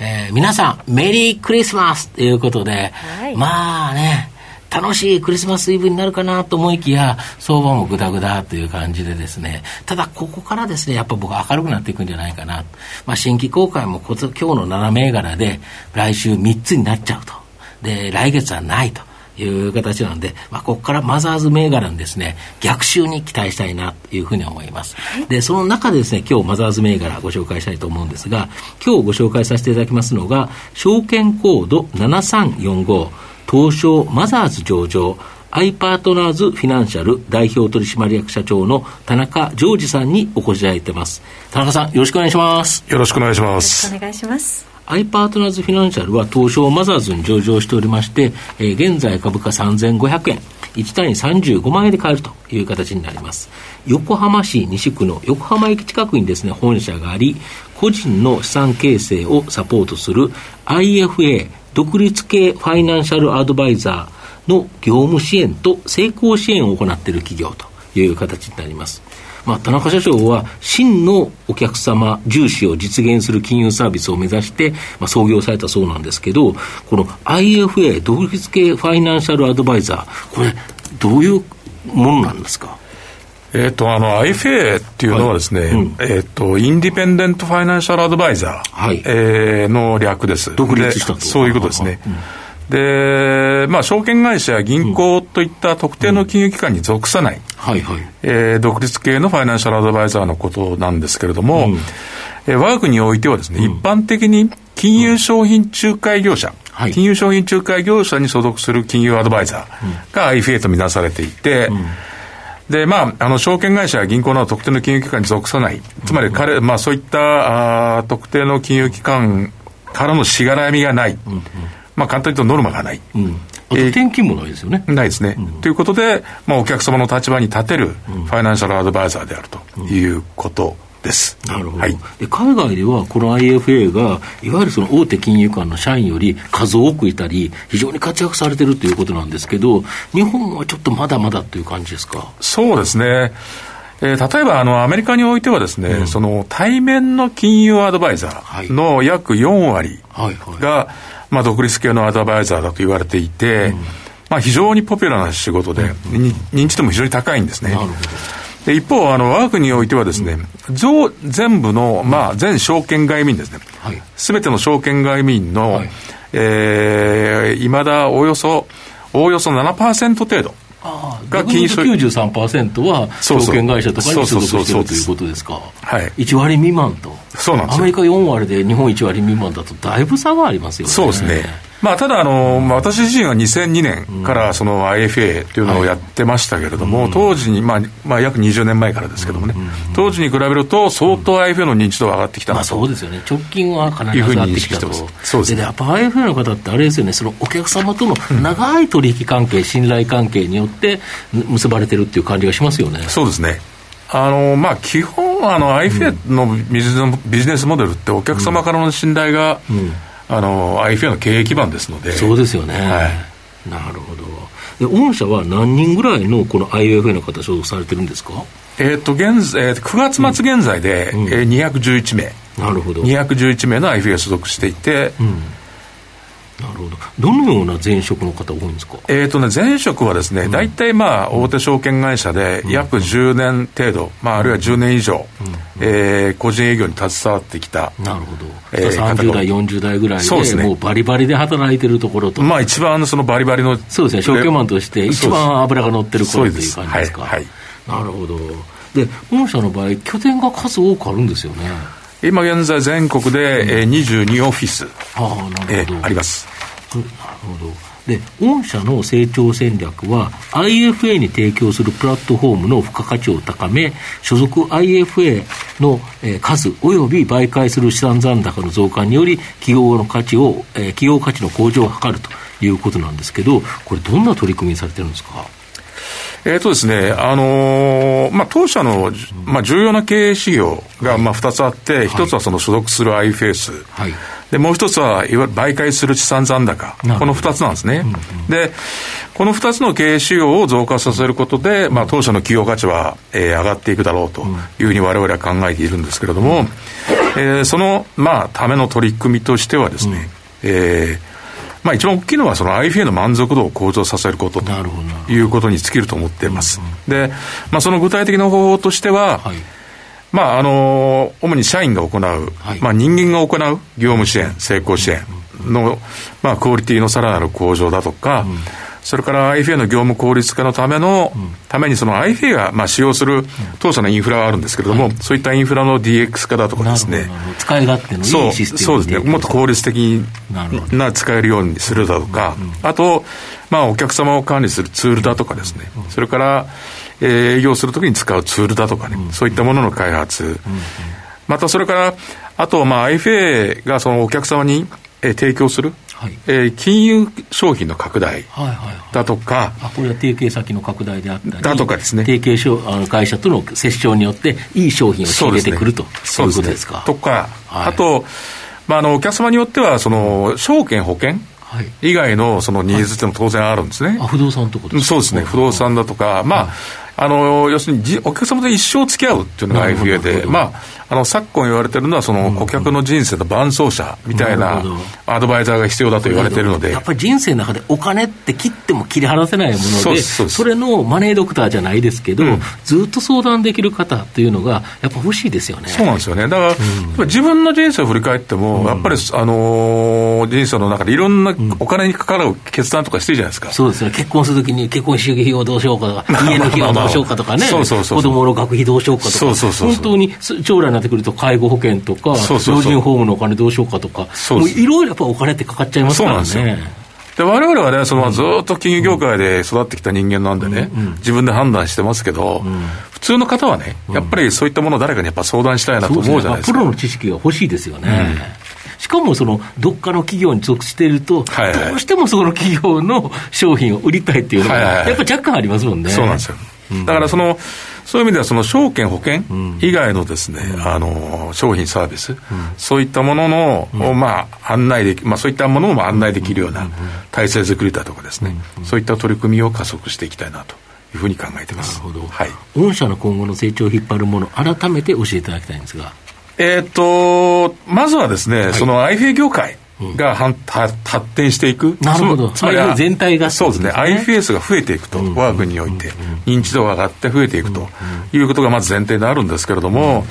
えー、皆さん、メリークリスマスということで、はい、まあね、楽しいクリスマスイブになるかなと思いきや、相場もぐだぐだという感じでですね、ただここからですね、やっぱ僕明るくなっていくんじゃないかな。まあ新規公開も今日の7銘柄で、来週3つになっちゃうと。で、来月はないと。いう形なんで、まあ、ここからマザーズ銘柄にですね、逆襲に期待したいなというふうに思います。で、その中でですね、今日マザーズ銘柄ご紹介したいと思うんですが、今日ご紹介させていただきますのが、証券コード7345、東証マザーズ上場、アイパートナーズフィナンシャル代表取締役社長の田中ジョージさんにお越しいただいてます。田中さん、よろしくお願いします。よろしくお願いします。よろしくお願いします。アイパートナーズフィナンシャルは東証マザーズに上場しておりまして、えー、現在株価3500円、1単位35万円で買えるという形になります。横浜市西区の横浜駅近くにですね、本社があり、個人の資産形成をサポートする IFA 独立系ファイナンシャルアドバイザーの業務支援と成功支援を行っている企業という形になります。まあ、田中社長は真のお客様重視を実現する金融サービスを目指して、まあ、創業されたそうなんですけど、この IFA、独立系ファイナンシャルアドバイザー、これ、どういうものなんですか？えっ、と、あの、IFA っていうのはですね、はいうん、えっ、と、インディペンデントファイナンシャルアドバイザー、はい、えー、の略です。独立したと。そういうことですね。うんで、まあ、証券会社や銀行といった特定の金融機関に属さない、はいはい。えー、独立系のファイナンシャルアドバイザーのことなんですけれども、うん、えー、我が国においてはですね、うん、一般的に金融商品仲介業者、はい、金融商品仲介業者に所属する金融アドバイザーが IFA とみなされていて、うん。で、まあ、あの、証券会社や銀行など特定の金融機関に属さない。つまり彼、まあ、そういった、あ特定の金融機関からのしがらみがない。まあ、簡単に言うとノルマがない。うん転勤もないですよね。ないですね。うん、ということで、まあ、お客様の立場に立てるファイナンシャルアドバイザーであるということです。うん、なるほど、はい、で海外ではこの IFA が、いわゆるその大手金融機関の社員より数多くいたり、非常に活躍されてるということなんですけど、日本はちょっとまだまだという感じですか？そうですね。えー、例えばあのアメリカにおいてはですね、うん、その対面の金融アドバイザーの約4割が、はいはいはいまあ、独立系のアドバイザーだと言われていて、うん、まあ、非常にポピュラーな仕事で、うん、認知度も非常に高いんですね。で一方、あの我が国においてはですね、うん、全部の、まあ、全証券外民ですね、す、べ、ての証券外民の、はい。えー、いまだおよそ、おおよそ7%程度。が金融93%は証券会社とかに所属してるということですか、はい、1割未満と、そうなんですアメリカ4割で日本1割未満だと、だいぶ差がありますよね。そうですねまあ、ただあの、まあ、私自身は2002年からその IFA というのをやってましたけれども、はい、当時に、まあまあ、約20年前からですけどもね、当時に比べると、相当 IFA の認知度が上がってきたまあ、そうですよね、直近はかなり上がってきたと、そうですね、やっぱ IFA の方って、あれですよね、そのお客様との長い取引関係、信頼関係によって結ばれてるっていう感じがしますよね。そうですね。あのまあ、基本、あの IFA のビジネスモデルって、お客様からの信頼が、うんあの IFA の経営基盤ですので。そうですよね、はい、なるほど。で御社は何人ぐらいのこの IFA の方所属されてるんですか？えっ、と現、えー、9月末現在で、うん、えー、211名。なるほど。211名の IFA 所属していて、うんなるほど。どのような前職の方多いんですか？えっ、ー、とね、前職はですね、うん、大体まあ、大手証券会社で約10年程度、まあ、あるいは10年以上、うん、えー、個人営業に携わってきた。なるほど。えー、30代、40代ぐらいで、そうですね、もうバリバリで働いてるところと。まあ、一番そのバリバリの。そうですね、証券マンとして一番脂が乗ってる頃という感じですか？はい、はい。なるほど。で、御社の場合、拠点が数多くあるんですよね。今現在全国で、えー、22オフィス、あります。なるほど。で、御社の成長戦略は、IFA に提供するプラットフォームの付加価値を高め、所属 IFA の数及び媒介する資産残高の増加により、企業の価値を、企業価値の向上を図るということなんですけど、これ、どんな取り組みされてるんですか？えーとですねあのー、まあ、当社の、まあ、重要な経営指標が、まあ、2つあって、一、はい、つはその所属する i フェイス、はい、でもう一つはいわゆる媒介する資産残高、この2つなんですね。うんうん、で、この2つの経営指標を増加させることで、まあ、当社の企業価値は、えー、上がっていくだろうというふうにわれわれは考えているんですけれども、えー、その、まあ、ための取り組みとしてはですね、うん、えーまあ、一番大きいのはその IFA の満足度を向上させることということに尽きると思っています。で、まあ、その具体的な方法としては、はい、まあ、あの、主に社員が行う、はい、まあ、人間が行う業務支援、成功支援の、まあ、クオリティのさらなる向上だとか、うんそれから IFA の業務効率化のための、うん、ためにその IFA がまあ使用する当社のインフラはあるんですけれども、はい、そういったインフラの DX 化だとかですね。使い勝手のいいシステムそうですね。もっと効率的な使えるようにするだとか、あと、まあお客様を管理するツールだとかですね。それから、えー、営業するときに使うツールだとかね、そういったものの開発。またそれから、あと、まあ IFA がそのお客様に、えー、提供するはい、えー、金融商品の拡大だとか、はいはい。はい、あこれは提携先の拡大であったり、だとかですね、提携商あの会社との折衝によって、いい商品を仕入れてくると、そう、いうことですか？とか、はい、あと、まあ、あのお客様によっては、その証券、保険、以外のそのニーズっていうのも当然あるんですね。あ不動産とかそうですね、不動産だとか、まあ、あの要するにお客様と一生付き合うっていうのが IFA で、まあ、あの昨今言われてるのは、その顧客の人生の伴走者みたいなアドバイザーが必要だと言われてるので。やっぱり人生の中でお金って切っても切り離せないもので、それのマネードクターじゃないですけど、うん、ずっと相談できる方っていうのが、やっぱ欲しいですよね。そうなんですよね。だから、うん、自分の人生を振り返っても、やっぱり、あのー、人生の中でいろんなお金にかかる決断とかしてるじゃないですか。そうですね。結婚するときに結婚祝儀費をどうしようかとか、家の費用どうしようかとかね、子供の学費どうしようかとか、本当に将来になってくると介護保険とか、老人ホームのお金どうしようかとか、いろいろやっぱお金ってかかっちゃいますからね。で我々はね、そのずっと金融業界で育ってきた人間なんでね、うん。うん、自分で判断してますけど、うん、普通の方はね、やっぱりそういったものを誰かにやっぱ相談したいなと思うじゃないですか。すね、プロの知識が欲しいですよね。しかもそのどっかの企業に属していると、はいはい、どうしてもその企業の商品を売りたいっていうのが、やっぱ若干ありますもんね。そうなんですよ。だからその、そういう意味では、その証券、保険以外のですね、うん、あの商品、サービス、うん、そういったものの、うん、まあ、案内でき、まあ、そういったものを案内できるような体制作りだとかですね、そういった取り組みを加速していきたいなと。いうふうに考えてます。はい。御社の今後の成長を引っ張るもの、改めて教えていただきたいんですが。えっ、と、まずはですね、はい、その IFA 業界。が発展していく、なるほど、つまり全体が、そうですね、IFS が増えていくと、我が国において、認知度が上がって増えていくと。いうことがまず前提であるんですけれども、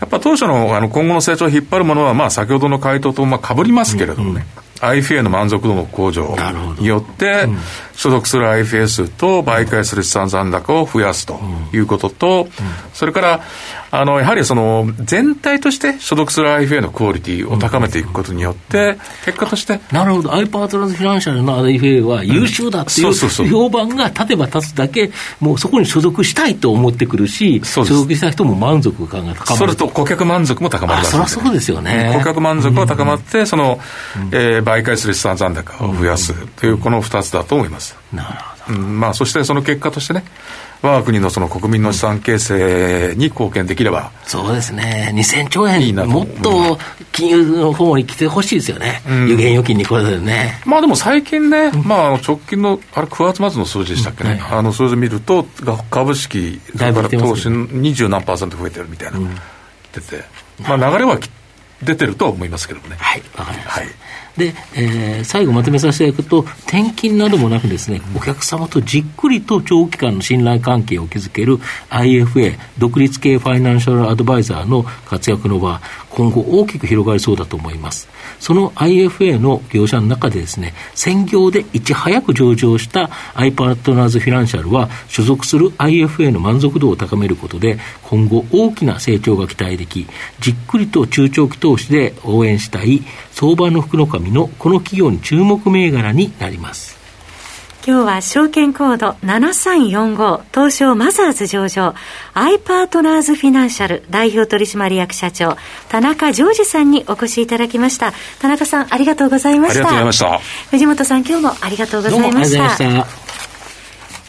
やっぱ当初のあの今後の成長を引っ張るものは、まあ、先ほどの回答とまあかぶりますけれどもね、IFA の満足度の向上によって、所属する IFS と媒介する資産残高を増やすということと、それからあの、やはりその、全体として所属する IFA のクオリティを高めていくことによって、結果として。なるほど。アイパートランスフィナンシャルの IFA は優秀だっていう評判が立てば立つだけ、もうそこに所属したいと思ってくるし、所属した人も満足感が高まる。それと顧客満足も高まる、ね、そりゃそうですよね。顧客満足が高まって、その、えー、媒介する資産残高を増やすという、この2つだと思います。なるほど。うん、まあ、そしてその結果としてね、我が国のその国民の資産形成に貢献できれば、そうですね、2000兆円、いいなもっと金融の方に来てほしいですよね、うん、有限預金にこれでね。まあでも最近ね、うん、まあ、直近の、あれ、9月末の数字でしたっけね、うん、あの数字見ると、株式、それから投資、二十何パーセント増えてるみたいな、出て、まあ、流れは出てると思いますけどね。はい、わかりました。はいで、えー、最後まとめさせていただくと、転勤などもなくですね、お客様とじっくりと長期間の信頼関係を築ける IFA、独立系ファイナンシャルアドバイザーの活躍の場、今後大きく広がりそうだと思います。その IFA の業者の中でですね、専業でいち早く上場した i パートナーズフィナンシャルは、所属する IFA の満足度を高めることで、今後大きな成長が期待でき、じっくりと中長期投資で応援したい相場の福の神のこの企業に注目銘柄になります。今日は証券コード7345東証マザーズ上場アイパートナーズフィナンシャル代表取締役社長田中ジョージさんにお越しいただきました。田中さんありがとうございました。ありがとうございました。藤本さん今日もありがとうございました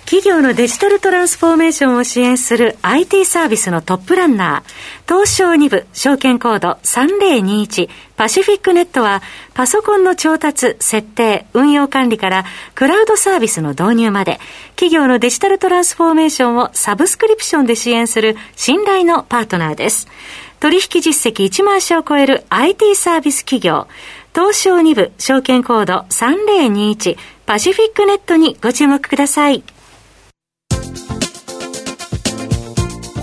企業のデジタルトランスフォーメーションを支援する IT サービスのトップランナー、東証2部証券コード3021パシフィックネットはパソコンの調達、設定、運用管理からクラウドサービスの導入まで企業のデジタルトランスフォーメーションをサブスクリプションで支援する信頼のパートナーです。取引実績1万社を超える IT サービス企業、東証2部証券コード3021パシフィックネットにご注目ください。